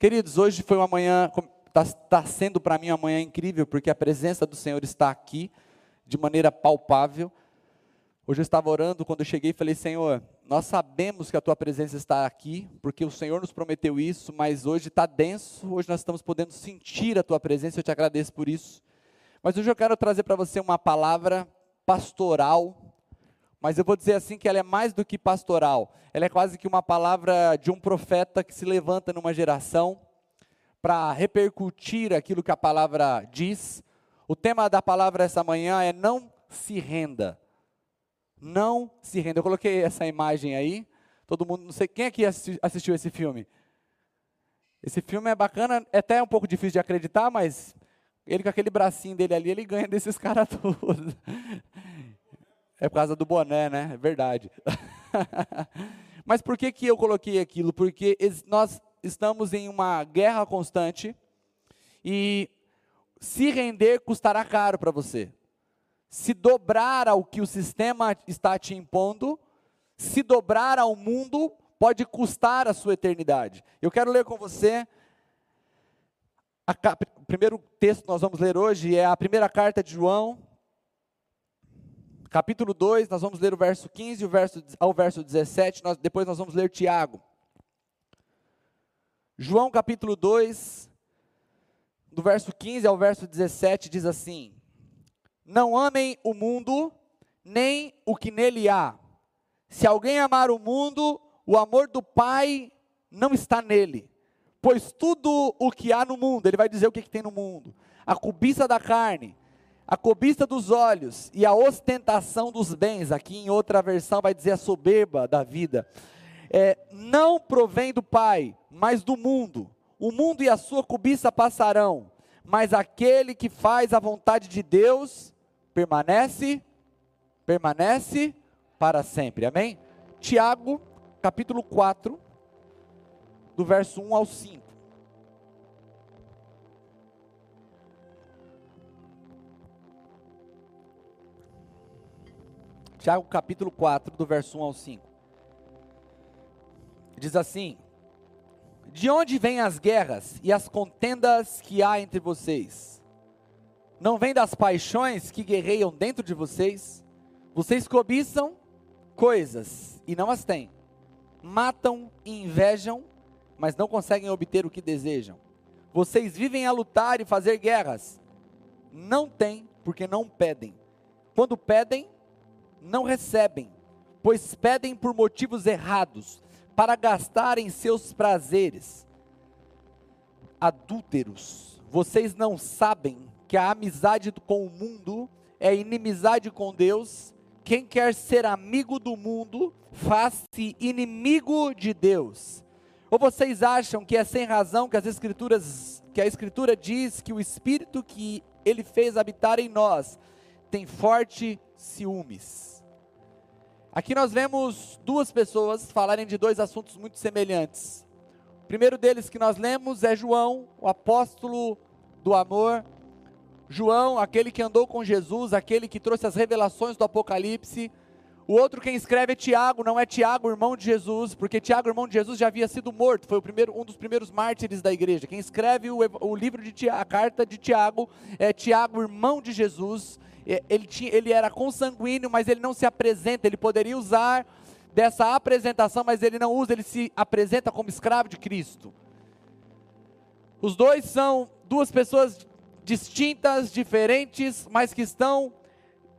Queridos, hoje foi uma manhã, está tá sendo para mim uma manhã incrível, porque a presença do Senhor está aqui de maneira palpável. Hoje eu estava orando, quando eu cheguei, falei: Senhor, nós sabemos que a tua presença está aqui, porque o Senhor nos prometeu isso, mas hoje está denso, hoje nós estamos podendo sentir a tua presença, eu te agradeço por isso. Mas hoje eu quero trazer para você uma palavra pastoral, mas eu vou dizer assim que ela é mais do que pastoral. Ela é quase que uma palavra de um profeta que se levanta numa geração para repercutir aquilo que a palavra diz. O tema da palavra essa manhã é não se renda. Não se renda. Eu coloquei essa imagem aí. Todo mundo, não sei quem aqui assistiu esse filme. Esse filme é bacana, é até um pouco difícil de acreditar, mas ele com aquele bracinho dele ali, ele ganha desses caras todos. É por causa do boné, né? É verdade. Mas por que, que eu coloquei aquilo? Porque nós estamos em uma guerra constante e se render custará caro para você. Se dobrar ao que o sistema está te impondo, se dobrar ao mundo, pode custar a sua eternidade. Eu quero ler com você. A, o primeiro texto que nós vamos ler hoje é a primeira carta de João, capítulo 2, nós vamos ler o verso 15 o verso, ao verso 17, nós, depois nós vamos ler Tiago. João capítulo 2, do verso 15 ao verso 17, diz assim: Não amem o mundo, nem o que nele há. Se alguém amar o mundo, o amor do Pai não está nele. Pois tudo o que há no mundo, ele vai dizer o que, que tem no mundo: a cobiça da carne, a cobiça dos olhos e a ostentação dos bens, aqui em outra versão vai dizer a soberba da vida, é, não provém do Pai, mas do mundo. O mundo e a sua cobiça passarão, mas aquele que faz a vontade de Deus permanece, permanece para sempre. Amém? Tiago, capítulo 4, do verso 1 ao 5. Tiago capítulo 4, do verso 1 ao 5. Diz assim: De onde vêm as guerras e as contendas que há entre vocês? Não vem das paixões que guerreiam dentro de vocês? Vocês cobiçam coisas e não as têm. Matam e invejam, mas não conseguem obter o que desejam. Vocês vivem a lutar e fazer guerras. Não têm, porque não pedem. Quando pedem, não recebem, pois pedem por motivos errados, para gastarem seus prazeres. Adúlteros, vocês não sabem que a amizade com o mundo é inimizade com Deus? Quem quer ser amigo do mundo, faz-se inimigo de Deus. Ou vocês acham que é sem razão que as escrituras, que a escritura diz que o espírito que ele fez habitar em nós tem forte ciúmes? Aqui nós vemos duas pessoas falarem de dois assuntos muito semelhantes. O primeiro deles que nós lemos é João, o apóstolo do amor. João, aquele que andou com Jesus, aquele que trouxe as revelações do Apocalipse. O outro quem escreve é Tiago, não é Tiago, irmão de Jesus, porque Tiago, irmão de Jesus, já havia sido morto, foi primeiro, um dos primeiros mártires da igreja. Quem escreve o, o livro de Tiago, a carta de Tiago, é Tiago, irmão de Jesus, ele, tinha, ele era consanguíneo, mas ele não se apresenta, ele poderia usar dessa apresentação, mas ele não usa, ele se apresenta como escravo de Cristo. Os dois são duas pessoas distintas, diferentes, mas que estão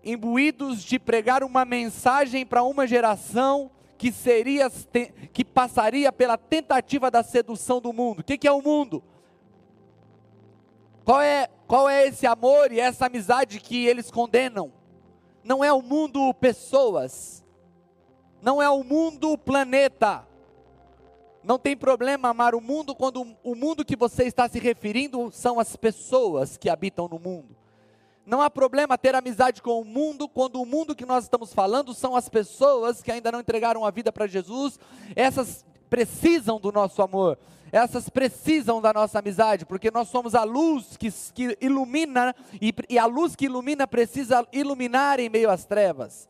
imbuídos de pregar uma mensagem para uma geração que seria que passaria pela tentativa da sedução do mundo. O que, que é o mundo? Qual é qual é esse amor e essa amizade que eles condenam? Não é o mundo pessoas, não é o mundo planeta. Não tem problema amar o mundo quando o mundo que você está se referindo são as pessoas que habitam no mundo. Não há problema ter amizade com o mundo quando o mundo que nós estamos falando são as pessoas que ainda não entregaram a vida para Jesus. Essas precisam do nosso amor essas precisam da nossa amizade, porque nós somos a luz que, que ilumina, e, e a luz que ilumina precisa iluminar em meio às trevas.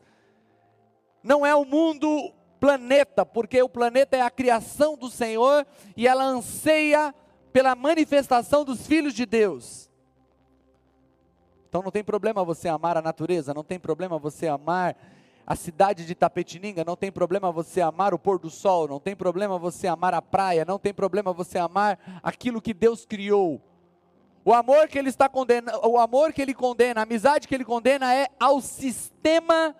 Não é o mundo planeta, porque o planeta é a criação do Senhor e ela anseia pela manifestação dos filhos de Deus. Então não tem problema você amar a natureza, não tem problema você amar a cidade de Tapetininga, não tem problema você amar o pôr do sol, não tem problema você amar a praia, não tem problema você amar aquilo que Deus criou. O amor que ele está condenando, o amor que ele condena, a amizade que ele condena é ao sistema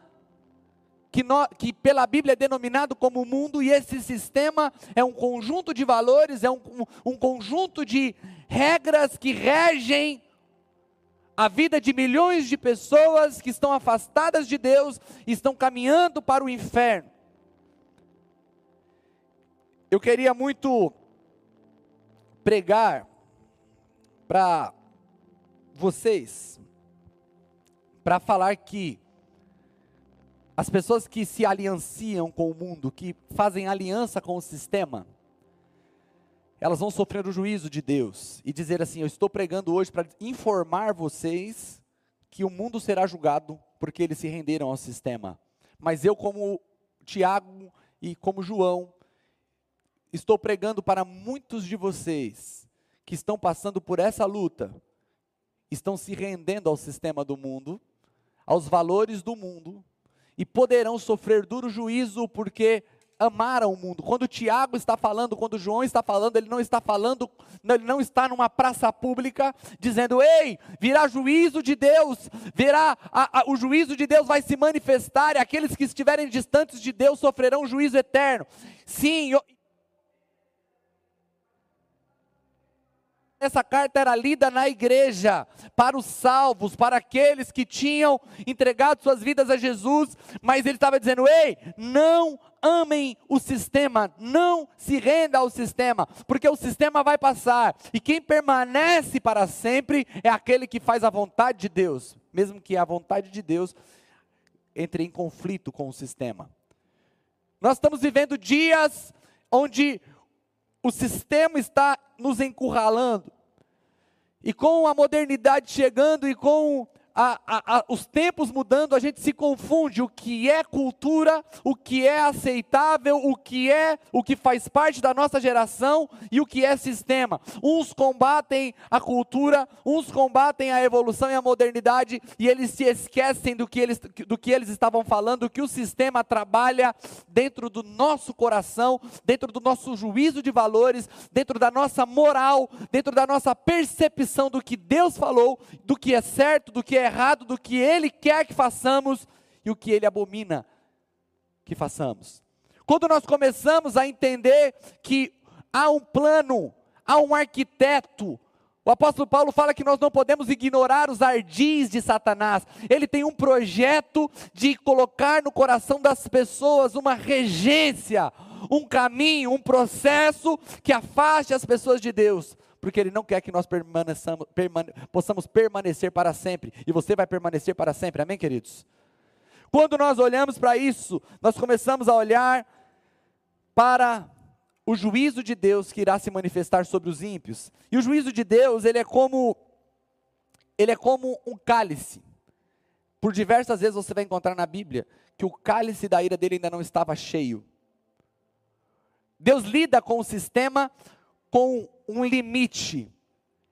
que, no, que, pela Bíblia é denominado como mundo, e esse sistema é um conjunto de valores, é um, um conjunto de regras que regem a vida de milhões de pessoas que estão afastadas de Deus estão caminhando para o inferno. Eu queria muito pregar para vocês, para falar que as pessoas que se alianciam com o mundo, que fazem aliança com o sistema, elas vão sofrer o juízo de Deus e dizer assim: Eu estou pregando hoje para informar vocês que o mundo será julgado porque eles se renderam ao sistema. Mas eu, como Tiago e como João, estou pregando para muitos de vocês que estão passando por essa luta, estão se rendendo ao sistema do mundo, aos valores do mundo, e poderão sofrer duro juízo porque amaram o mundo. Quando Tiago está falando, quando João está falando, ele não está falando, ele não está numa praça pública dizendo: "Ei, virá juízo de Deus, virá a, a, o juízo de Deus vai se manifestar e aqueles que estiverem distantes de Deus sofrerão juízo eterno". Sim, eu, essa carta era lida na igreja, para os salvos, para aqueles que tinham entregado suas vidas a Jesus, mas ele estava dizendo: ei, não amem o sistema, não se renda ao sistema, porque o sistema vai passar, e quem permanece para sempre é aquele que faz a vontade de Deus, mesmo que a vontade de Deus entre em conflito com o sistema. Nós estamos vivendo dias onde o sistema está nos encurralando. E com a modernidade chegando e com a, a, a, os tempos mudando, a gente se confunde o que é cultura, o que é aceitável, o que é o que faz parte da nossa geração e o que é sistema. Uns combatem a cultura, uns combatem a evolução e a modernidade e eles se esquecem do que eles, do que eles estavam falando, que o sistema trabalha dentro do nosso coração, dentro do nosso juízo de valores, dentro da nossa moral, dentro da nossa percepção do que Deus falou, do que é certo, do que é errado do que Ele quer que façamos e o que Ele abomina que façamos. Quando nós começamos a entender que há um plano, há um arquiteto, o apóstolo Paulo fala que nós não podemos ignorar os ardis de Satanás. Ele tem um projeto de colocar no coração das pessoas uma regência, um caminho, um processo que afaste as pessoas de Deus porque Ele não quer que nós permane possamos permanecer para sempre, e você vai permanecer para sempre, amém, queridos? Quando nós olhamos para isso, nós começamos a olhar para o juízo de Deus que irá se manifestar sobre os ímpios. E o juízo de Deus, ele é como ele é como um cálice. Por diversas vezes você vai encontrar na Bíblia que o cálice da ira dele ainda não estava cheio. Deus lida com o sistema com um limite.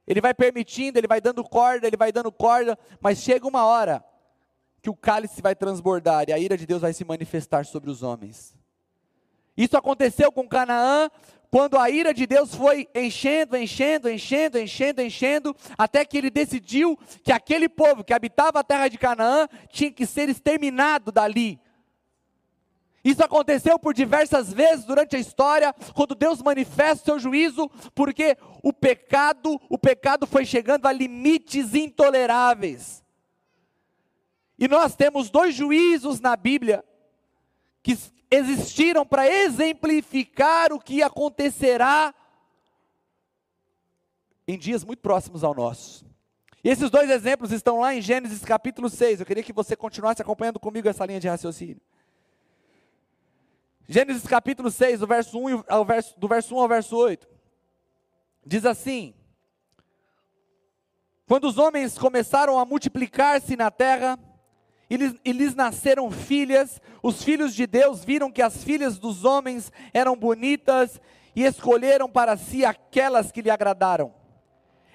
Ele vai permitindo, ele vai dando corda, ele vai dando corda, mas chega uma hora que o cálice vai transbordar e a ira de Deus vai se manifestar sobre os homens. Isso aconteceu com Canaã, quando a ira de Deus foi enchendo, enchendo, enchendo, enchendo, enchendo, até que ele decidiu que aquele povo que habitava a terra de Canaã tinha que ser exterminado dali. Isso aconteceu por diversas vezes durante a história, quando Deus manifesta o seu juízo, porque o pecado, o pecado foi chegando a limites intoleráveis. E nós temos dois juízos na Bíblia que existiram para exemplificar o que acontecerá em dias muito próximos ao nosso. E esses dois exemplos estão lá em Gênesis capítulo 6. Eu queria que você continuasse acompanhando comigo essa linha de raciocínio. Gênesis capítulo 6, do verso 1 ao verso, do verso 1 ao verso 8. Diz assim: Quando os homens começaram a multiplicar-se na terra, e lhes, e lhes nasceram filhas, os filhos de Deus viram que as filhas dos homens eram bonitas e escolheram para si aquelas que lhe agradaram.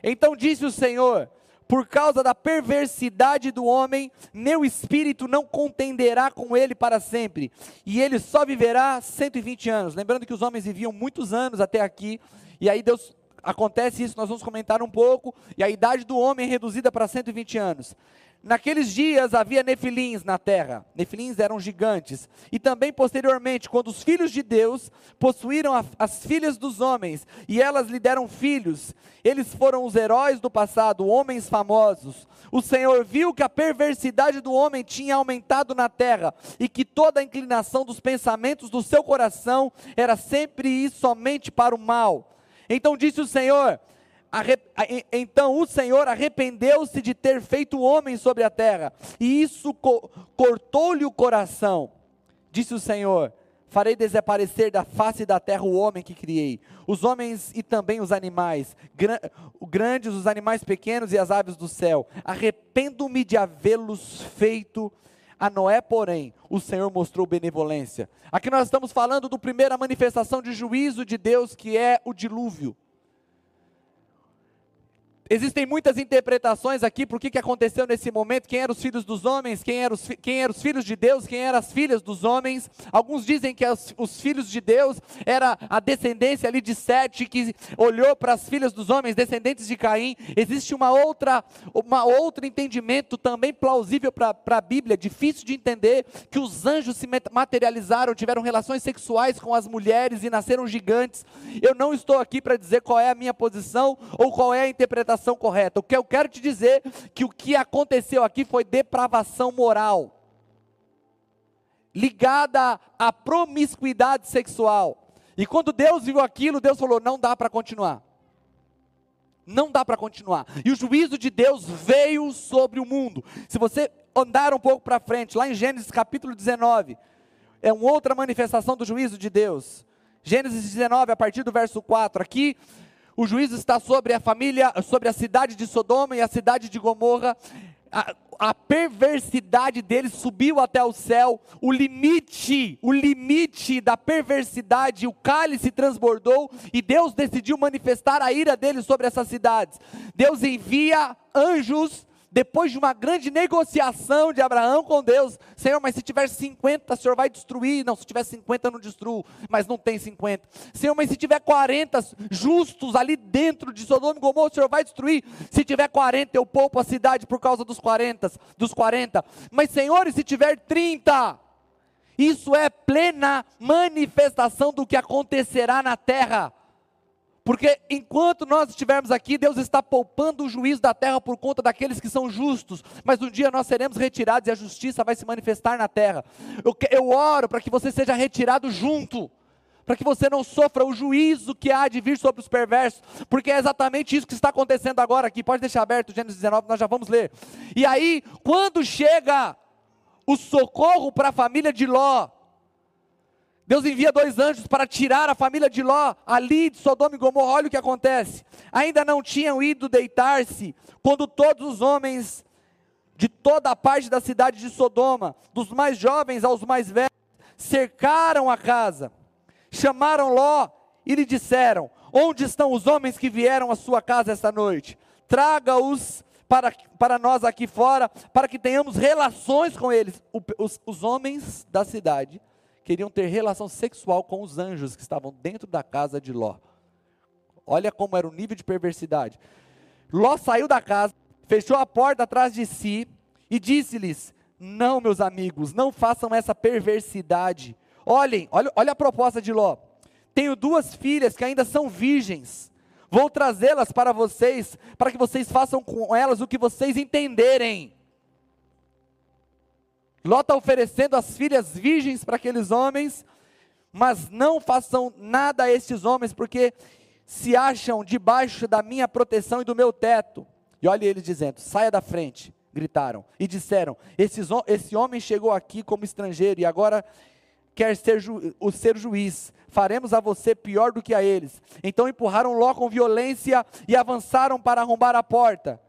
Então disse o Senhor: Por causa da perversidade do homem, meu espírito não contenderá com ele para sempre, e ele só viverá 120 anos. Lembrando que os homens viviam muitos anos até aqui, e aí Deus acontece isso, nós vamos comentar um pouco, e a idade do homem é reduzida para 120 anos. Naqueles dias havia nefilins na terra. Nefilins eram gigantes. E também posteriormente, quando os filhos de Deus possuíram a, as filhas dos homens e elas lhe deram filhos, eles foram os heróis do passado, homens famosos. O Senhor viu que a perversidade do homem tinha aumentado na terra e que toda a inclinação dos pensamentos do seu coração era sempre e somente para o mal. Então disse o Senhor: então o Senhor arrependeu-se de ter feito homem sobre a terra, e isso co cortou-lhe o coração. Disse o Senhor: Farei desaparecer da face da terra o homem que criei, os homens e também os animais, grandes, os animais pequenos e as aves do céu. Arrependo-me de havê-los feito. A Noé, porém, o Senhor mostrou benevolência. Aqui nós estamos falando do primeira manifestação de juízo de Deus, que é o dilúvio. Existem muitas interpretações aqui o que, que aconteceu nesse momento, quem eram os filhos dos homens, quem eram os, quem eram os filhos de Deus, quem eram as filhas dos homens. Alguns dizem que os, os filhos de Deus era a descendência ali de Sete, que olhou para as filhas dos homens, descendentes de Caim. Existe uma outra, uma outro entendimento também plausível para a Bíblia, difícil de entender, que os anjos se materializaram, tiveram relações sexuais com as mulheres e nasceram gigantes. Eu não estou aqui para dizer qual é a minha posição ou qual é a interpretação interpretação correta. O que eu quero te dizer que o que aconteceu aqui foi depravação moral ligada à promiscuidade sexual. E quando Deus viu aquilo, Deus falou: não dá para continuar. Não dá para continuar. E o juízo de Deus veio sobre o mundo. Se você andar um pouco para frente, lá em Gênesis capítulo 19, é uma outra manifestação do juízo de Deus. Gênesis 19, a partir do verso 4. Aqui o juízo está sobre a família, sobre a cidade de Sodoma e a cidade de Gomorra. A, a, perversidade deles subiu até o céu, o limite, o limite da perversidade, o cálice transbordou e Deus decidiu manifestar a ira dele sobre essas cidades. Deus envia anjos depois de uma grande negociação de Abraão com Deus, Senhor, mas se tiver 50, o Senhor vai destruir. Não, se tiver 50, eu não destruo, mas não tem 50. Senhor, mas se tiver 40 justos ali dentro de Sodoma e Gomorra, o Senhor vai destruir. Se tiver 40, eu poupo a cidade por causa dos 40, dos 40. Mas Senhor, e se tiver 30? Isso é plena manifestação do que acontecerá na terra. Porque enquanto nós estivermos aqui, Deus está poupando o juízo da terra por conta daqueles que são justos, mas um dia nós seremos retirados e a justiça vai se manifestar na terra. Eu, eu oro para que você seja retirado junto, para que você não sofra o juízo que há de vir sobre os perversos, porque é exatamente isso que está acontecendo agora aqui. Pode deixar aberto Gênesis 19, nós já vamos ler. E aí, quando chega o socorro para a família de Ló, Deus envia dois anjos para tirar a família de Ló ali de Sodoma e Gomorra. Olha o que acontece. Ainda não tinham ido deitar-se quando todos os homens de toda a parte da cidade de Sodoma, dos mais jovens aos mais velhos, cercaram a casa. Chamaram Ló e lhe disseram: Onde estão os homens que vieram à sua casa esta noite? Traga-os para, para nós aqui fora, para que tenhamos relações com eles. O, os, os homens da cidade queriam ter relação sexual com os anjos que estavam dentro da casa de Ló. Olha como era o nível de perversidade. Ló saiu da casa, fechou a porta atrás de si e disse-lhes: Não, meus amigos, não façam essa perversidade. Olhem, olha, olha a proposta de Ló. Tenho duas filhas que ainda são virgens. Vou trazê-las para vocês, para que vocês façam com elas o que vocês entenderem. Ló está oferecendo as filhas virgens para aqueles homens, mas não façam nada a estes homens, porque se acham debaixo da minha proteção e do meu teto. E olha eles dizendo: saia da frente, gritaram. E disseram: esse, esse homem chegou aqui como estrangeiro e agora quer ser ju, o ser juiz. Faremos a você pior do que a eles. Então empurraram Ló com violência e avançaram para arrombar a porta.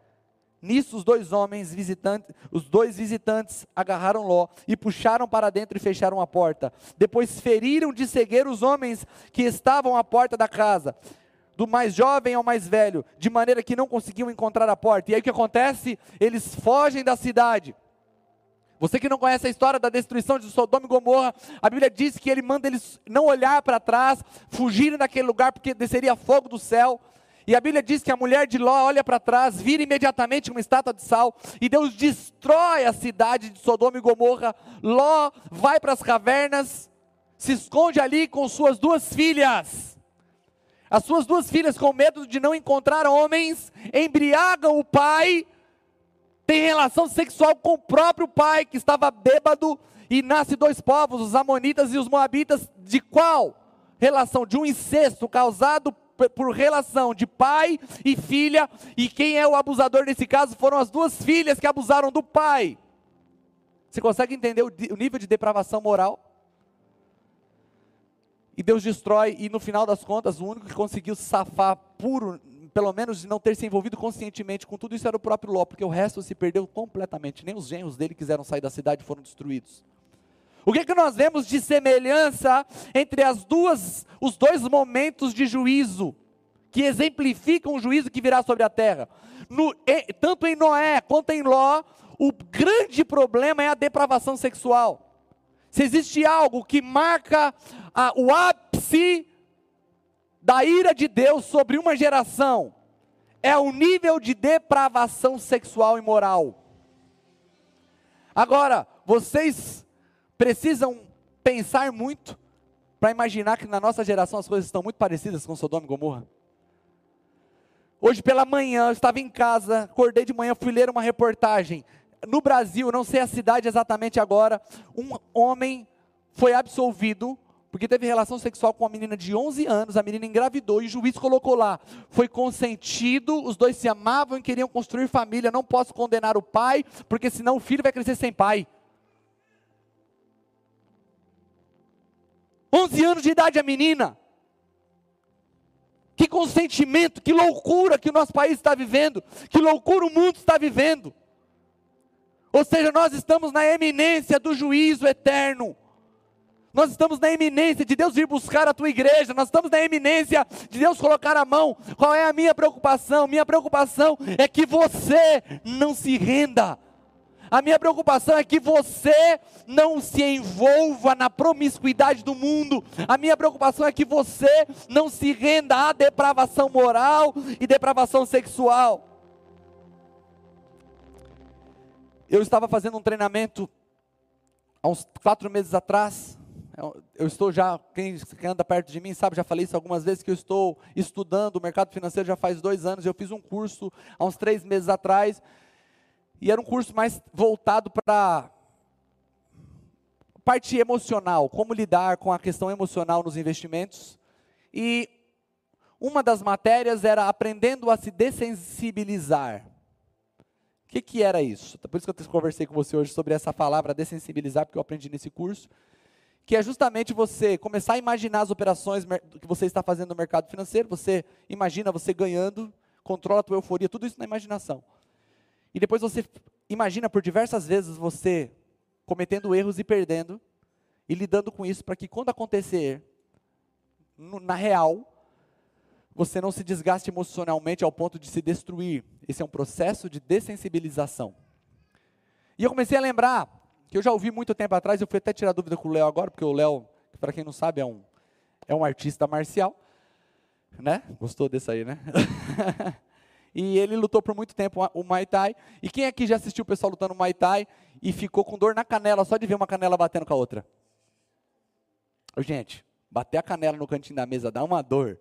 Nisso os dois homens visitantes, os dois visitantes agarraram Ló e puxaram para dentro e fecharam a porta. Depois feriram de cegueira os homens que estavam à porta da casa, do mais jovem ao mais velho, de maneira que não conseguiam encontrar a porta. E aí o que acontece? Eles fogem da cidade. Você que não conhece a história da destruição de Sodoma e Gomorra, a Bíblia diz que ele manda eles não olhar para trás, fugirem daquele lugar porque desceria fogo do céu. E a Bíblia diz que a mulher de Ló olha para trás, vira imediatamente uma estátua de sal, e Deus destrói a cidade de Sodoma e Gomorra. Ló vai para as cavernas, se esconde ali com suas duas filhas. As suas duas filhas, com medo de não encontrar homens, embriagam o pai, tem relação sexual com o próprio pai, que estava bêbado, e nasce dois povos, os Amonitas e os Moabitas, de qual? Relação de um incesto causado por relação de pai e filha, e quem é o abusador nesse caso foram as duas filhas que abusaram do pai. Você consegue entender o, nível de depravação moral? E Deus destrói, e no final das contas, o único que conseguiu safar puro, pelo menos de não ter se envolvido conscientemente com tudo isso era o próprio Ló, porque o resto se perdeu completamente. Nem os genros dele quiseram sair da cidade foram destruídos. O que, é que nós vemos de semelhança entre as duas, os dois momentos de juízo que exemplificam o juízo que virá sobre a terra? No, tanto em Noé quanto em Ló, o grande problema é a depravação sexual. Se existe algo que marca a, o ápice da ira de Deus sobre uma geração, é o nível de depravação sexual e moral. Agora, vocês precisam pensar muito para imaginar que na nossa geração as coisas estão muito parecidas com Sodoma e Gomorra. Hoje pela manhã, eu estava em casa, acordei de manhã, fui ler uma reportagem. No Brasil, não sei a cidade exatamente agora, um homem foi absolvido porque teve relação sexual com uma menina de 11 anos, a menina engravidou e o juiz colocou lá, foi consentido, os dois se amavam e queriam construir família, não posso condenar o pai, porque senão o filho vai crescer sem pai. 11 anos de idade a menina. Que consentimento, que loucura que o nosso país está vivendo, que loucura o mundo está vivendo. Ou seja, nós estamos na eminência do juízo eterno. Nós estamos na eminência de Deus vir buscar a tua igreja, nós estamos na eminência de Deus colocar a mão. Qual é a minha preocupação? Minha preocupação é que você não se renda, a minha preocupação é que você não se envolva na promiscuidade do mundo. A minha preocupação é que você não se renda à depravação moral e depravação sexual. Eu estava fazendo um treinamento há uns quatro meses atrás. Eu estou já, quem anda perto de mim sabe, já falei isso algumas vezes, que eu estou estudando o mercado financeiro já faz dois anos. Eu fiz um curso há uns três meses atrás e era um curso mais voltado para parte emocional, como lidar com a questão emocional nos investimentos. E uma das matérias era aprendendo a se dessensibilizar. O que, que era isso? Por isso que eu conversei com você hoje sobre essa palavra dessensibilizar, porque eu aprendi nesse curso. Que é justamente você começar a imaginar as operações que você está fazendo no mercado financeiro. Você imagina você ganhando, controla a tua euforia, tudo isso na imaginação. E depois você imagina por diversas vezes você cometendo erros e perdendo, e lidando com isso para que quando acontecer, na real, você não se desgaste emocionalmente ao ponto de se destruir. Esse é um processo de dessensibilização. E eu comecei a lembrar, que eu já ouvi muito tempo atrás, eu fui até tirar dúvida com o Léo agora, porque o Léo, para quem não sabe, é um, é um artista marcial. Né? Gostou desse aí, né? e ele lutou por muito tempo o Muay Thai. E quem aqui já assistiu o pessoal lutando Muay Thai e ficou com dor na canela só de ver uma canela batendo com a outra? Gente, bater a canela no cantinho da mesa dá uma dor.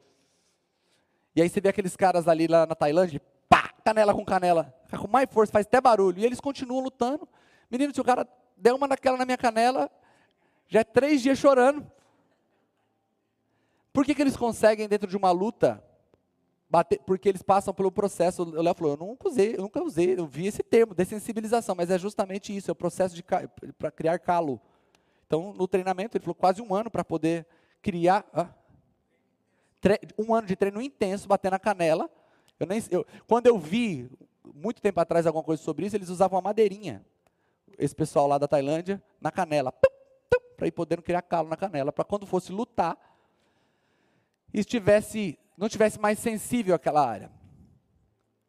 E aí você vê aqueles caras ali lá na Tailândia, pá, canela com canela, com mais força, faz até barulho. E eles continuam lutando. Menino, se o cara der uma daquela na minha canela, já é três dias chorando. Por que, que eles conseguem, dentro de uma luta, bater, porque eles passam pelo processo. O Léo falou, eu nunca usei, eu nunca usei, eu vi esse termo, dessensibilização, mas é justamente isso, é o processo de para criar calo. Então, no treinamento, ele falou quase um ano para poder criar. Um ano de treino intenso, bater na canela. Eu nem, eu, quando eu vi muito tempo atrás alguma coisa sobre isso, eles usavam a madeirinha. Esse pessoal lá da Tailândia, na canela. Para ir podendo criar calo na canela, para quando fosse lutar, estivesse, não tivesse mais sensível àquela área.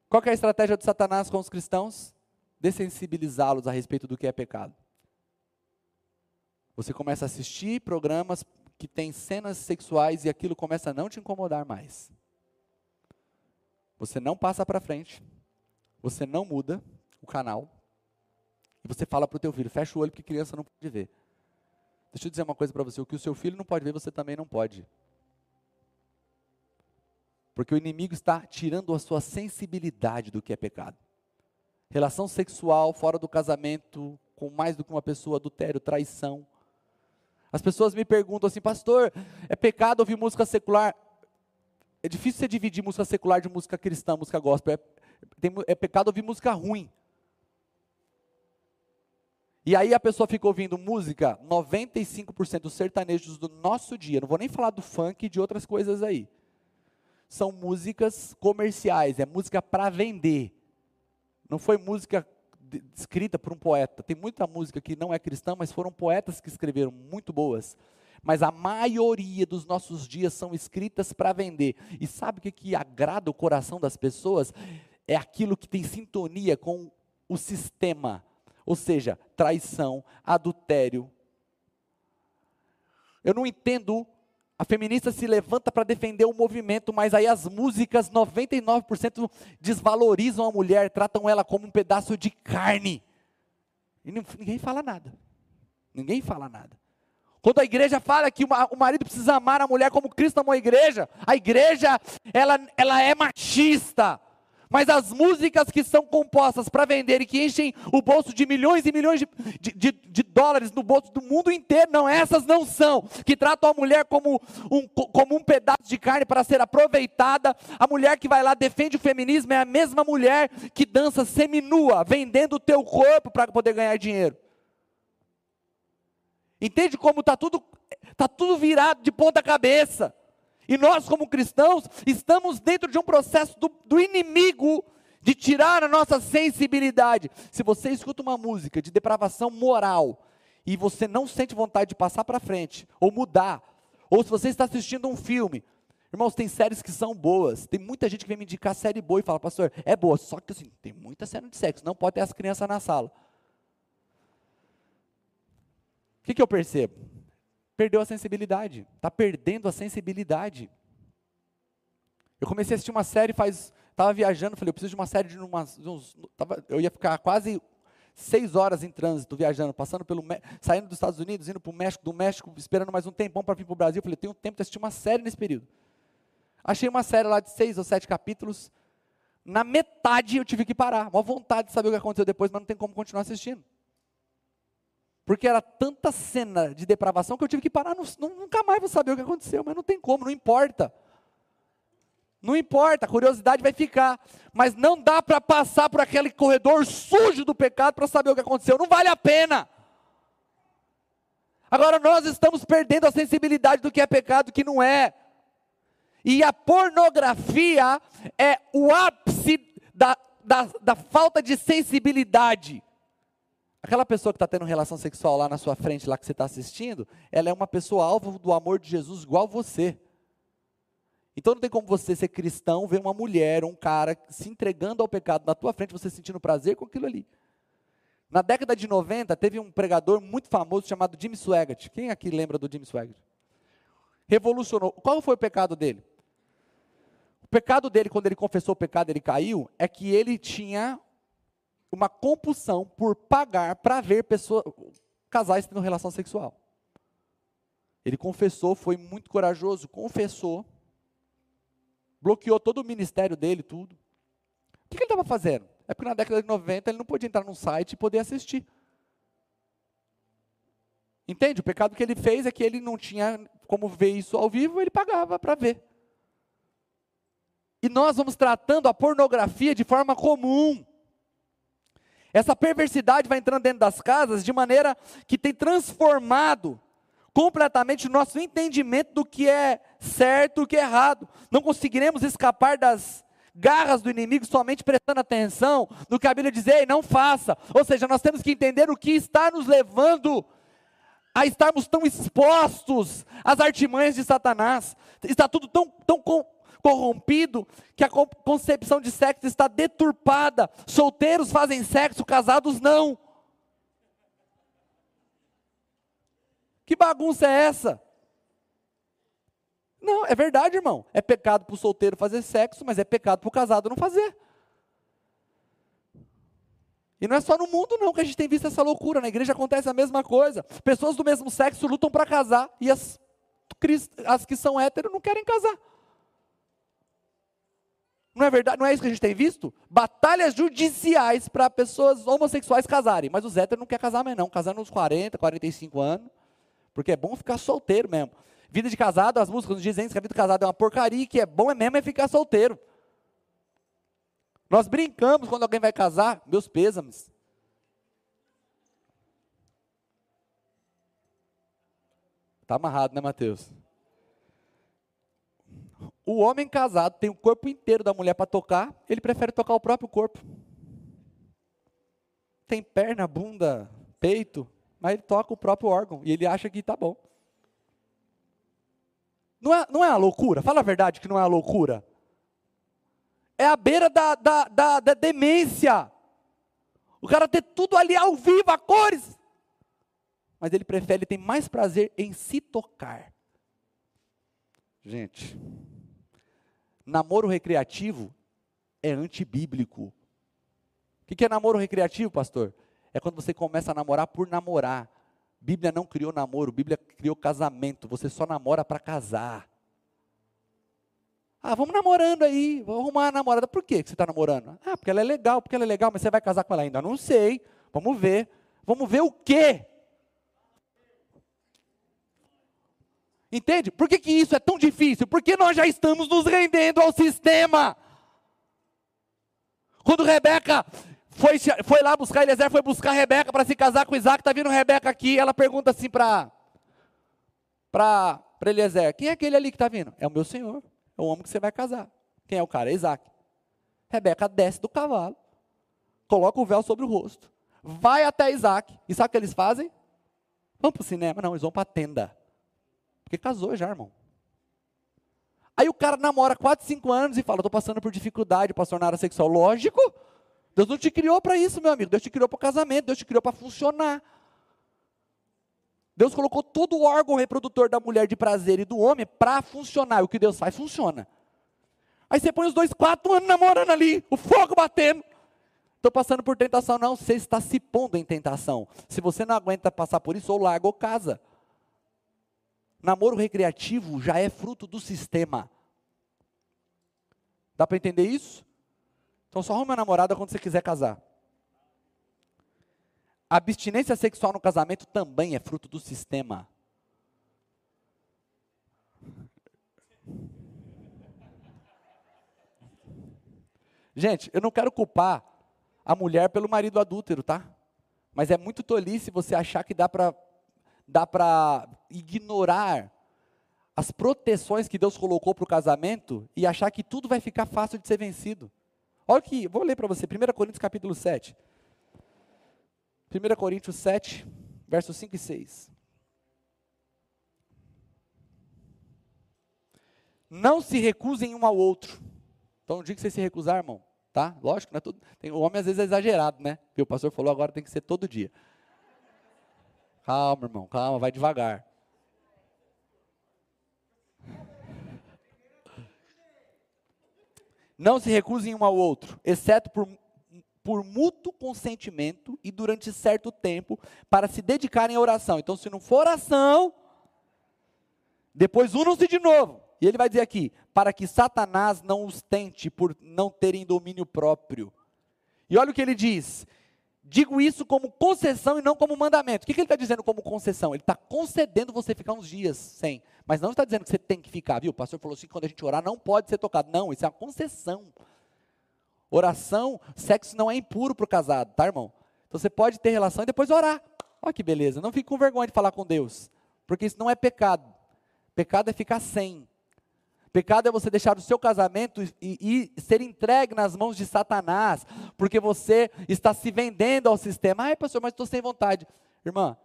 Qual é a estratégia de Satanás com os cristãos? Dessensibilizá-los a respeito do que é pecado. Você começa a assistir programas que têm cenas sexuais e aquilo começa a não te incomodar mais. Você não passa para frente, você não muda o canal, e você fala para o teu filho, fecha o olho porque criança não pode ver. Deixa eu dizer uma coisa para você, o que o seu filho não pode ver, você também não pode. Porque o inimigo está tirando a sua sensibilidade do que é pecado. Relação sexual fora do casamento, com mais do que uma pessoa, adultério, traição. As pessoas me perguntam assim, pastor, é pecado ouvir música secular? É difícil você dividir música secular de música cristã, música gospel. É, tem, é pecado ouvir música ruim. E aí a pessoa fica ouvindo música, 95% dos sertanejos do nosso dia, não vou nem falar do funk e de outras coisas aí são músicas comerciais, é música para vender. Não foi música escrita por um poeta. Tem muita música que não é cristã, mas foram poetas que escreveram, muito boas. Mas a maioria dos nossos dias são escritas para vender. E sabe o que, que agrada o coração das pessoas? É aquilo que tem sintonia com o sistema. Ou seja, traição, adultério. Eu não entendo a feminista se levanta para defender o movimento, mas aí as músicas 99% desvalorizam a mulher, tratam ela como um pedaço de carne. E ninguém fala nada. Ninguém fala nada. Quando a igreja fala que o marido precisa amar a mulher como Cristo amou a igreja, a igreja ela, ela é machista. Mas as músicas que são compostas para vender e que enchem o bolso de milhões e milhões de, de, de, de, dólares no bolso do mundo inteiro, não, essas não são. Que tratam a mulher como um, como um pedaço de carne para ser aproveitada. A mulher que vai lá defende o feminismo é a mesma mulher que dança seminua, vendendo o teu corpo para poder ganhar dinheiro. Entende como está tudo, tá tudo virado de ponta cabeça? E nós, como cristãos, estamos dentro de um processo do, do inimigo de tirar a nossa sensibilidade. Se você escuta uma música de depravação moral e você não sente vontade de passar para frente ou mudar, ou se você está assistindo um filme, irmãos, tem séries que são boas. Tem muita gente que vem me indicar série boa e fala, pastor, é boa, só que assim, tem muita cena de sexo, não pode ter as crianças na sala. O que, que eu percebo? Perdeu a sensibilidade, está perdendo a sensibilidade. Eu comecei a assistir uma série faz, estava viajando, falei, eu preciso de uma série de umas, uns, tava, eu ia ficar quase seis horas em trânsito, viajando, passando pelo, saindo dos Estados Unidos, indo para o México, do México, esperando mais um tempão para vir para o Brasil, falei, tenho tempo de assistir uma série nesse período. Achei uma série lá de seis ou sete capítulos, na metade eu tive que parar, uma vontade de saber o que aconteceu depois, mas não tem como continuar assistindo. Porque era tanta cena de depravação que eu tive que parar, nunca mais vou saber o que aconteceu, mas não tem como, não importa. Não importa, a curiosidade vai ficar. Mas não dá para passar por aquele corredor sujo do pecado para saber o que aconteceu. Não vale a pena. Agora nós estamos perdendo a sensibilidade do que é pecado e do que não é. E a pornografia é o ápice da, da, da falta de sensibilidade. Aquela pessoa que está tendo relação sexual lá na sua frente, lá que você está assistindo, ela é uma pessoa alvo do amor de Jesus igual você. Então não tem como você ser cristão, ver uma mulher, um cara se entregando ao pecado na tua frente, você sentindo prazer com aquilo ali. Na década de 90, teve um pregador muito famoso chamado Jimmy Swaggart. Quem aqui lembra do Jimmy Swaggart? Revolucionou. Qual foi o pecado dele? O pecado dele, quando ele confessou o pecado, ele caiu, é que ele tinha uma compulsão por pagar para ver pessoas, casais tendo relação sexual. Ele confessou, foi muito corajoso, confessou, bloqueou todo o ministério dele, tudo. O que, que ele estava fazendo? É porque na década de 90 ele não podia entrar num site e poder assistir. Entende? O pecado que ele fez é que ele não tinha como ver isso ao vivo, ele pagava para ver. E nós vamos tratando a pornografia de forma comum. Essa perversidade vai entrando dentro das casas de maneira que tem transformado completamente o nosso entendimento do que é certo e o que é errado. Não conseguiremos escapar das garras do inimigo somente prestando atenção no que a Bíblia diz, ei, não faça. Ou seja, nós temos que entender o que está nos levando a estarmos tão expostos às artimanhas de Satanás. Está tudo tão, tão corrompido que a concepção de sexo está deturpada. Solteiros fazem sexo, casados não. Que bagunça é essa? Não, é verdade, irmão. É pecado para o solteiro fazer sexo, mas é pecado para o casado não fazer. E não é só no mundo, não, que a gente tem visto essa loucura. Na igreja acontece a mesma coisa. Pessoas do mesmo sexo lutam para casar e as, as que são héteros não querem casar. Não é verdade? Não é isso que a gente tem visto? Batalhas judiciais para pessoas homossexuais casarem. Mas os héteros não querem casar mais, não. Casando uns 40, 45 anos. Porque é bom ficar solteiro mesmo. Vida de casado, as músicas nos dizem que a vida de casado é uma porcaria que é bom é mesmo é ficar solteiro. Nós brincamos quando alguém vai casar, meus pêsames. Está amarrado, né, Mateus? O homem casado tem o corpo inteiro da mulher para tocar, ele prefere tocar o próprio corpo. Tem perna, bunda, peito, mas ele toca o próprio órgão e ele acha que está bom. Não é, não é a loucura? Fala a verdade que não é a loucura. É a beira da, da, da, da demência. O cara ter tudo ali ao vivo, a cores. Mas ele prefere, ele tem mais prazer em se tocar. Gente, namoro recreativo é antibíblico. O que é namoro recreativo, pastor? É quando você começa a namorar por namorar. Bíblia não criou namoro, Bíblia criou casamento. Você só namora para casar. Ah, vamos namorando aí, vamos arrumar uma namorada. Por que você está namorando? Ah, porque ela é legal, porque ela é legal, mas você vai casar com ela ainda? Não sei. Vamos ver. Vamos ver o quê? Entende? Por que, que isso é tão difícil? Porque nós já estamos nos rendendo ao sistema. Quando Rebeca foi, foi lá buscar, Eliezer foi buscar Rebeca para se casar com Isaac, está vindo Rebeca aqui, ela pergunta assim para para Eliezer, quem é aquele ali que está vindo? É o meu senhor, é o homem que você vai casar. Quem é o cara? É Isaac. Rebeca desce do cavalo, coloca o véu sobre o rosto, vai até Isaac, e sabe o que eles fazem? Vamos para o cinema? Não, eles vão para a tenda. Porque casou já, irmão. Aí o cara namora 4, 5 anos e fala: estou passando por dificuldade, pastor, na área sexual. Lógico. Deus não te criou para isso, meu amigo. Deus te criou para o casamento, Deus te criou para funcionar. Deus colocou todo o órgão reprodutor da mulher de prazer e do homem para funcionar. O que Deus faz, funciona. Aí você põe os dois quatro anos namorando ali, o fogo batendo. Estou passando por tentação. Não, você está se pondo em tentação. Se você não aguenta passar por isso, ou larga ou casa. Namoro recreativo já é fruto do sistema. Dá para entender isso? Então só arruma uma namorada quando você quiser casar. A abstinência sexual no casamento também é fruto do sistema. Gente, eu não quero culpar a mulher pelo marido adúltero, tá? Mas é muito tolice você achar que dá para dá para ignorar as proteções que Deus colocou para o casamento e achar que tudo vai ficar fácil de ser vencido. Olha aqui, vou ler para você, 1 Coríntios capítulo 7. 1 Coríntios 7, versos 5 e 6. Não se recusem um ao outro. Então, não diga que você se recusar, irmão. Tá? Lógico, não é tudo. Tem, o homem às vezes é exagerado, né? O pastor falou agora tem que ser todo dia. Calma, irmão, calma, vai devagar. Não se recusem um ao outro, exceto por, por mútuo consentimento e durante certo tempo, para se dedicarem à oração. Então, se não for oração, depois unam-se de novo. E ele vai dizer aqui: para que Satanás não os tente por não terem domínio próprio. E olha o que ele diz: Digo isso como concessão e não como mandamento. O que, que ele está dizendo como concessão? Ele está concedendo você ficar uns dias sem. Mas não está dizendo que você tem que ficar, viu? O pastor falou assim: quando a gente orar, não pode ser tocado. Não, isso é uma concessão. Oração, sexo não é impuro para o casado, tá, irmão? Então você pode ter relação e depois orar. Olha que beleza. Não fique com vergonha de falar com Deus. Porque isso não é pecado. Pecado é ficar sem. Pecado é você deixar o seu casamento e, e, ser entregue nas mãos de Satanás, porque você está se vendendo ao sistema. Ai, pastor, mas estou sem vontade. Irmã,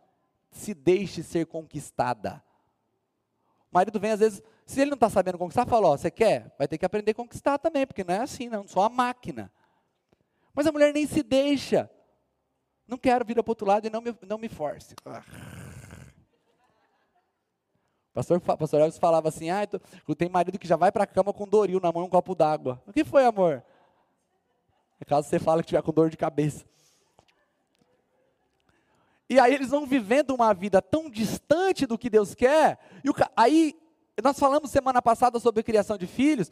se deixe ser conquistada. O marido vem às vezes, se ele não está sabendo conquistar, fala: Ó, você quer? Vai ter que aprender a conquistar também, porque não é assim, não, sou uma máquina. Mas a mulher nem se deixa. Não quero vir para o outro lado e não me, não me force. Ah. Pastor, pastor Elvis falava assim: ah, tem marido que já vai para a cama com doril na mão e um copo d'água. O que foi, amor? É caso você fale que tiver com dor de cabeça. E aí eles vão vivendo uma vida tão distante do que Deus quer. E o, aí, nós falamos semana passada sobre criação de filhos.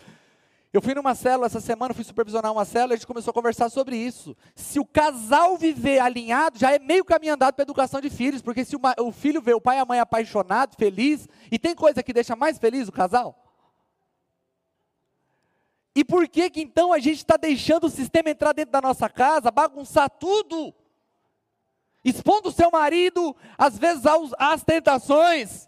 Eu fui numa célula essa semana, fui supervisionar uma célula e a gente começou a conversar sobre isso. Se o casal viver alinhado, já é meio caminho andado para a educação de filhos, porque se o, o filho vê o pai e a mãe apaixonado, feliz, e tem coisa que deixa mais feliz o casal? E por que que então a gente está deixando o sistema entrar dentro da nossa casa, bagunçar tudo? Expondo o seu marido, às vezes, às tentações,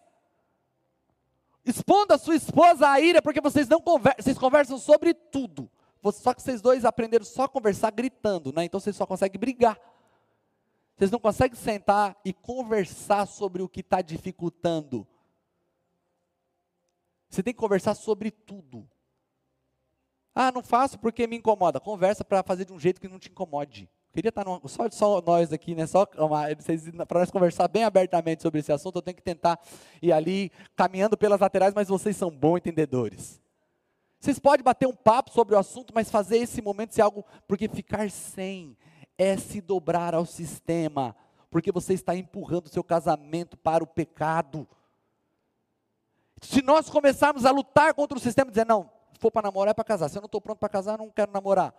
Exponda a sua esposa à ira, porque vocês não conversam, vocês conversam sobre tudo. Só que vocês dois aprenderam só a conversar gritando, né? Então vocês só conseguem brigar. Vocês não conseguem sentar e conversar sobre o que está dificultando. Você tem que conversar sobre tudo. Ah, não faço porque me incomoda. Conversa para fazer de um jeito que não te incomode. Queria estar no, só, só nós aqui, né? Só para nós conversar bem abertamente sobre esse assunto, eu tenho que tentar ir ali caminhando pelas laterais, mas vocês são bons entendedores. Vocês podem bater um papo sobre o assunto, mas fazer esse momento ser algo, porque ficar sem é se dobrar ao sistema, porque você está empurrando o seu casamento para o pecado. Se nós começarmos a lutar contra o sistema, dizer, não, se for para namorar é para casar, se eu não estou pronto para casar, não quero namorar.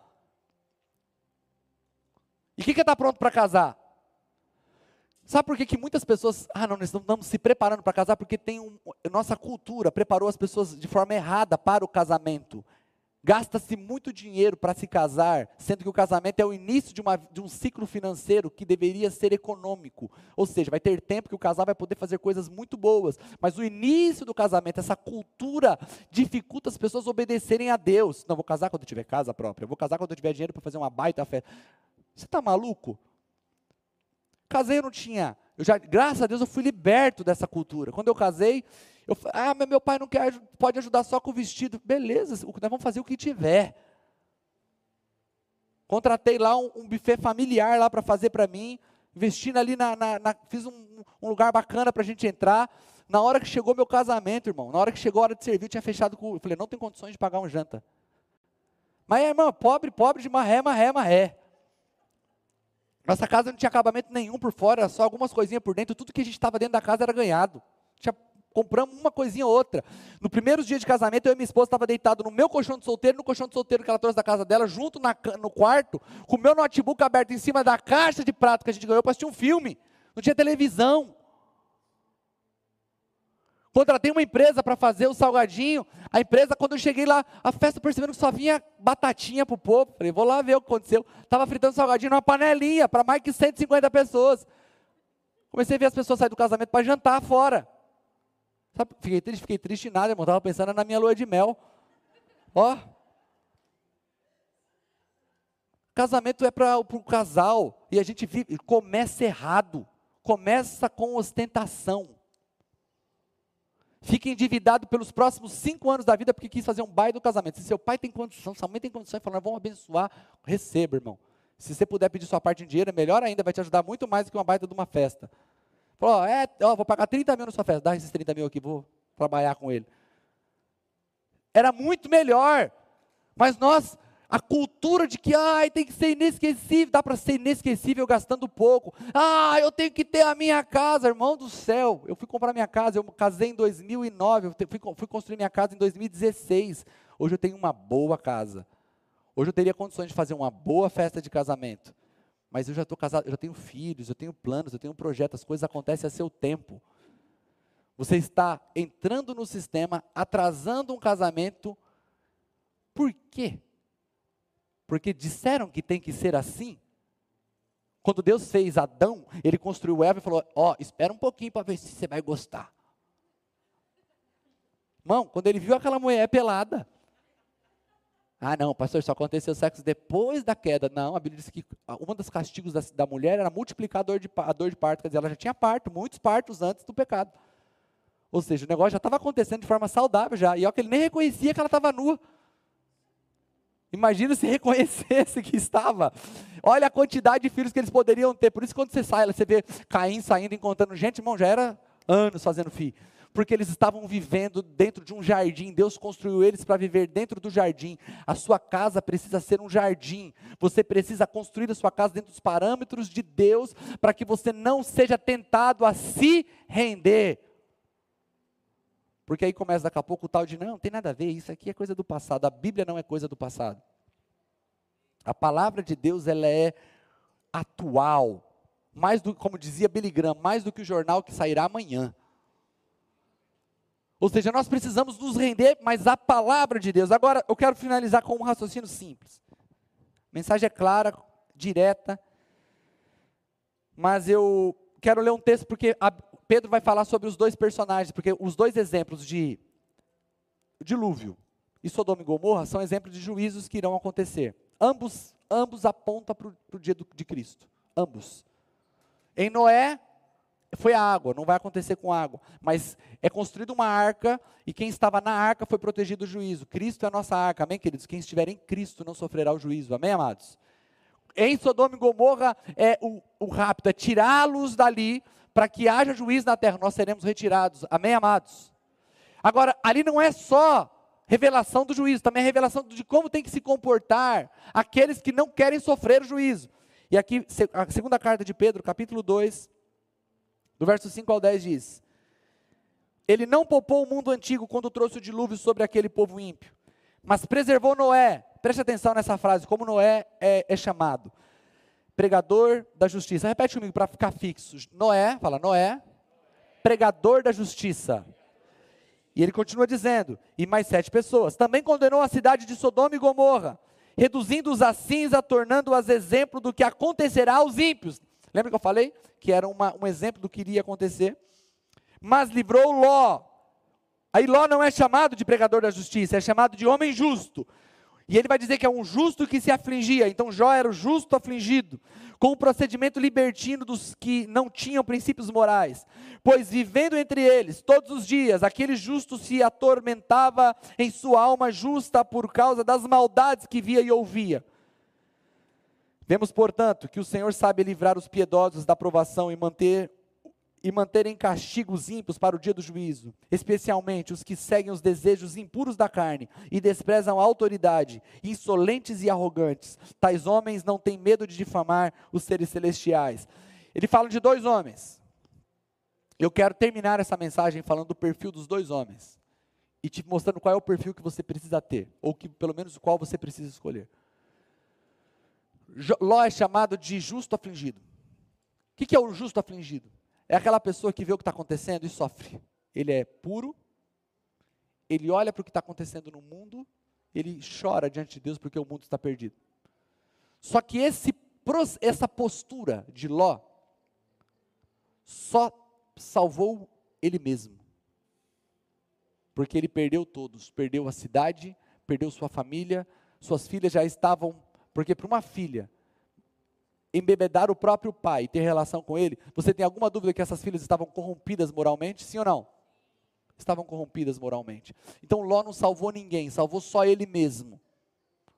E o que, que é estar tá pronto para casar? Sabe por que, que muitas pessoas, ah, não, nós estamos se preparando para casar porque tem um, nossa cultura preparou as pessoas de forma errada para o casamento. Gasta-se muito dinheiro para se casar, sendo que o casamento é o início de, uma, de um ciclo financeiro que deveria ser econômico. Ou seja, vai ter tempo que o casal vai poder fazer coisas muito boas. Mas o início do casamento, essa cultura, dificulta as pessoas obedecerem a Deus. Não, vou casar quando eu tiver casa própria, vou casar quando eu tiver dinheiro para fazer uma baita festa. Você está maluco? Casei, eu não tinha. Eu já, graças a Deus, eu fui liberto dessa cultura. Quando eu casei, eu ah, meu pai não quer, pode ajudar só com o vestido. Beleza, nós vamos fazer o que tiver. Contratei lá um, um buffet familiar lá para fazer para mim, investindo ali na, na, na fiz um, um, lugar bacana para a gente entrar. Na hora que chegou meu casamento, irmão, na hora que chegou a hora de servir, eu tinha fechado com, eu falei, não tem condições de pagar um janta. Mas, irmão, pobre, pobre de marré, marré, marré. Nossa casa não tinha acabamento nenhum por fora, só algumas coisinhas por dentro. Tudo que a gente estava dentro da casa era ganhado. Tinha, compramos uma coisinha ou outra. No primeiro dia de casamento, eu e minha esposa estava deitado no meu colchão de solteiro, no colchão de solteiro que ela trouxe da casa dela, junto na, no quarto, com o meu notebook aberto em cima da caixa de prato que a gente ganhou para assistir um filme. Não tinha televisão. Contratei uma empresa para fazer o salgadinho. A empresa, quando eu cheguei lá, a festa percebendo que só vinha batatinha para o povo. Falei, vou lá ver o que aconteceu. Estava fritando salgadinho numa panelinha para mais que 150 pessoas. Comecei a ver as pessoas saírem do casamento para jantar fora. Sabe, fiquei triste, fiquei triste nada, irmão. Estava pensando na minha lua de mel. Ó. Casamento é para o casal. E a gente vive, começa errado. Começa com ostentação. Fica endividado pelos próximos cinco anos da vida porque quis fazer um baile do casamento. Se seu pai tem condição, sua mãe tem condição, e falar, vamos abençoar, receba, irmão. Se você puder pedir sua parte em dinheiro, é melhor ainda, vai te ajudar muito mais do que uma baita de uma festa. Falou, é, ó, vou pagar 30 mil na sua festa, dá esses 30 mil aqui, vou trabalhar com ele. Era muito melhor. Mas nós a cultura de que ai, tem que ser inesquecível, dá para ser inesquecível gastando pouco. Ah, eu tenho que ter a minha casa, irmão do céu. Eu fui comprar minha casa, eu casei em 2009, eu fui, fui construir minha casa em 2016. Hoje eu tenho uma boa casa. Hoje eu teria condições de fazer uma boa festa de casamento. Mas eu já estou casado, eu já tenho filhos, eu tenho planos, eu tenho um projeto, as coisas acontecem a seu tempo. Você está entrando no sistema, atrasando um casamento. Por quê? Porque disseram que tem que ser assim. Quando Deus fez Adão, ele construiu Eva e falou: Ó, oh, espera um pouquinho para ver se você vai gostar. Irmão, quando ele viu aquela mulher pelada, ah, não, pastor, só aconteceu sexo depois da queda. Não, a Bíblia diz que uma dos castigos da, da mulher era multiplicador de a dor de parto. Quer dizer, ela já tinha parto, muitos partos antes do pecado. Ou seja, o negócio já estava acontecendo de forma saudável já. E olha que ele nem reconhecia que ela estava nua. Imagina se reconhecesse que estava. Olha a quantidade de filhos que eles poderiam ter. Por isso, quando você sai, você vê Caim saindo, encontrando gente, irmão, já era anos fazendo filho porque eles estavam vivendo dentro de um jardim. Deus construiu eles para viver dentro do jardim. A sua casa precisa ser um jardim. Você precisa construir a sua casa dentro dos parâmetros de Deus, para que você não seja tentado a se render. Porque aí começa daqui a pouco o tal de não, não tem nada a ver, isso aqui é coisa do passado. A Bíblia não é coisa do passado. A palavra de Deus ela é atual, mais do, como dizia Billy Graham, mais do que o jornal que sairá amanhã. Ou seja, nós precisamos nos render, mas a palavra de Deus. Agora, eu quero finalizar com um raciocínio simples. A mensagem é clara, direta, mas eu quero ler um texto porque a, Pedro vai falar sobre os dois personagens, porque os dois exemplos de dilúvio e Sodoma e Gomorra são exemplos de juízos que irão acontecer. Ambos, ambos apontam para o dia do, de Cristo. Ambos. Em Noé, foi a água, não vai acontecer com água, mas é construída uma arca e quem estava na arca foi protegido do juízo. Cristo é a nossa arca, amém, queridos? Quem estiver em Cristo não sofrerá o juízo, amém, amados? Em Sodoma e Gomorra é o, o rápido, é tirá-los dali para que haja juízo na terra, nós seremos retirados, amém, amados? Agora, ali não é só revelação do juízo, também é revelação de como tem que se comportar aqueles que não querem sofrer o juízo. E aqui, a segunda carta de Pedro, capítulo 2, do verso 5 ao 10 diz: Ele não poupou o mundo antigo quando trouxe o dilúvio sobre aquele povo ímpio, mas preservou Noé. Preste atenção nessa frase, como Noé é, é chamado. Pregador da justiça. Repete comigo para ficar fixo. Noé, fala Noé, pregador da justiça. E ele continua dizendo: e mais sete pessoas. Também condenou a cidade de Sodoma e Gomorra, reduzindo-os a cinza, tornando-as exemplo do que acontecerá aos ímpios. Lembra que eu falei que era uma, um exemplo do que iria acontecer? Mas livrou Ló. Aí Ló não é chamado de pregador da justiça, é chamado de homem justo. E ele vai dizer que é um justo que se afligia. Então Jó era o justo afligido, com o procedimento libertino dos que não tinham princípios morais. Pois vivendo entre eles todos os dias, aquele justo se atormentava em sua alma justa por causa das maldades que via e ouvia. Vemos, portanto, que o Senhor sabe livrar os piedosos da provação e manter e manter em castigo os ímpios para o dia do juízo, especialmente os que seguem os desejos impuros da carne e desprezam a autoridade, insolentes e arrogantes. Tais homens não têm medo de difamar os seres celestiais. Ele fala de dois homens. Eu quero terminar essa mensagem falando do perfil dos dois homens e te mostrando qual é o perfil que você precisa ter, ou que pelo menos o qual você precisa escolher. Ló é chamado de justo afligido. O que é o justo afligido? É aquela pessoa que vê o que está acontecendo e sofre. Ele é puro, ele olha para o que está acontecendo no mundo, ele chora diante de Deus porque o mundo está perdido. Só que esse, essa postura de Ló só salvou ele mesmo. Porque ele perdeu todos, perdeu a cidade, perdeu sua família, suas filhas já estavam porque para uma filha embebedar o próprio pai e ter relação com ele, você tem alguma dúvida que essas filhas estavam corrompidas moralmente? Sim ou não? Estavam corrompidas moralmente. Então Ló não salvou ninguém, salvou só ele mesmo.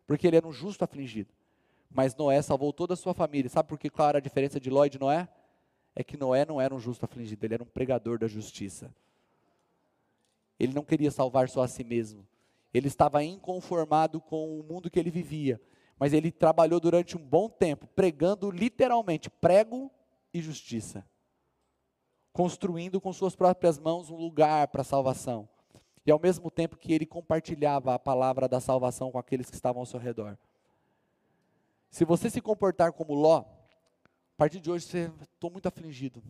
Porque ele era um justo afligido. Mas Noé salvou toda a sua família. Sabe por que qual era a diferença de Ló e de Noé? É que Noé não era um justo afligido, ele era um pregador da justiça. Ele não queria salvar só a si mesmo. Ele estava inconformado com o mundo que ele vivia mas ele trabalhou durante um bom tempo, pregando literalmente prego e justiça, construindo com suas próprias mãos um lugar para a salvação. E ao mesmo tempo que ele compartilhava a palavra da salvação com aqueles que estavam ao seu redor. Se você se comportar como Ló, a partir de hoje você estou muito afligido.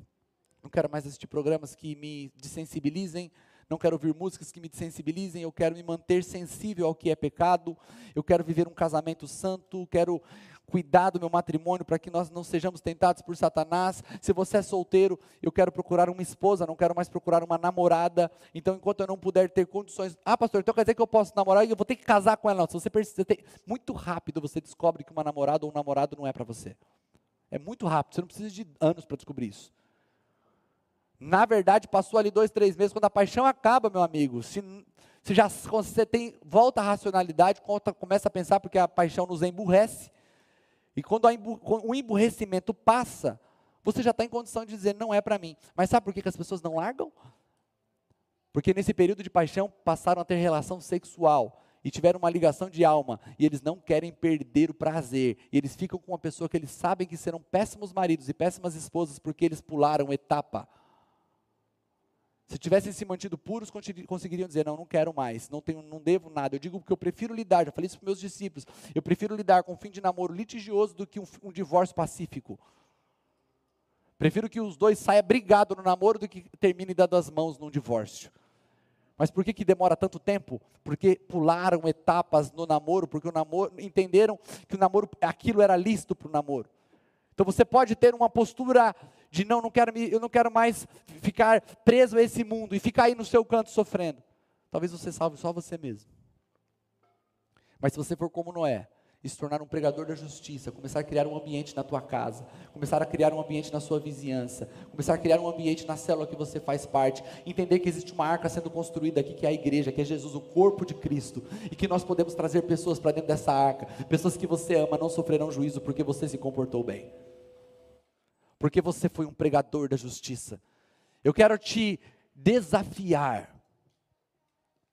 Não quero mais assistir programas que me desensibilizem, não quero ouvir músicas que me sensibilizem, eu quero me manter sensível ao que é pecado, eu quero viver um casamento santo, quero cuidar do meu matrimônio para que nós não sejamos tentados por Satanás. Se você é solteiro, eu quero procurar uma esposa, não quero mais procurar uma namorada. Então, enquanto eu não puder ter condições, ah, pastor, então quer dizer que eu posso namorar e eu vou ter que casar com ela? Não, se você perceber, muito rápido você descobre que uma namorada ou um namorado não é para você. É muito rápido, você não precisa de anos para descobrir isso. Na verdade, passou ali dois, três meses, quando a paixão acaba, meu amigo, se, se já você tem, volta à racionalidade, começa a pensar, porque a paixão nos emburrece, e quando o emburrecimento passa, você já está em condição de dizer, não é para mim. Mas sabe por que, que as pessoas não largam? Porque nesse período de paixão passaram a ter relação sexual e tiveram uma ligação de alma e eles não querem perder o prazer. E eles ficam com uma pessoa que eles sabem que serão péssimos maridos e péssimas esposas porque eles pularam etapa. Se tivessem se mantido puros, conseguiriam dizer: Não, não quero mais, não, tenho, não devo nada. Eu digo que eu prefiro lidar, já falei isso para meus discípulos: eu prefiro lidar com um fim de namoro litigioso do que um, um divórcio pacífico. Prefiro que os dois saiam brigados no namoro do que terminem dando as mãos num divórcio. Mas por que, que demora tanto tempo? Porque pularam etapas no namoro, porque o namoro, entenderam que o namoro, aquilo era lícito para o namoro. Então você pode ter uma postura de não, não quero me, eu não quero mais ficar preso a esse mundo e ficar aí no seu canto sofrendo. Talvez você salve só você mesmo. Mas se você for como Noé, e se tornar um pregador da justiça, começar a criar um ambiente na tua casa, começar a criar um ambiente na sua vizinhança, começar a criar um ambiente na célula que você faz parte, entender que existe uma arca sendo construída aqui, que é a igreja, que é Jesus, o corpo de Cristo, e que nós podemos trazer pessoas para dentro dessa arca, pessoas que você ama não sofrerão juízo porque você se comportou bem, porque você foi um pregador da justiça. Eu quero te desafiar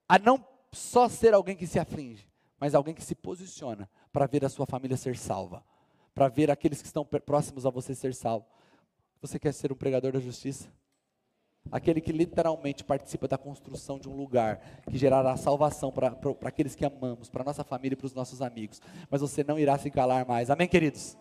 a não só ser alguém que se aflige, mas alguém que se posiciona para ver a sua família ser salva, para ver aqueles que estão próximos a você ser salvo. Você quer ser um pregador da justiça? Aquele que literalmente participa da construção de um lugar que gerará salvação para aqueles que amamos, para nossa família e para os nossos amigos. Mas você não irá se calar mais. Amém, queridos?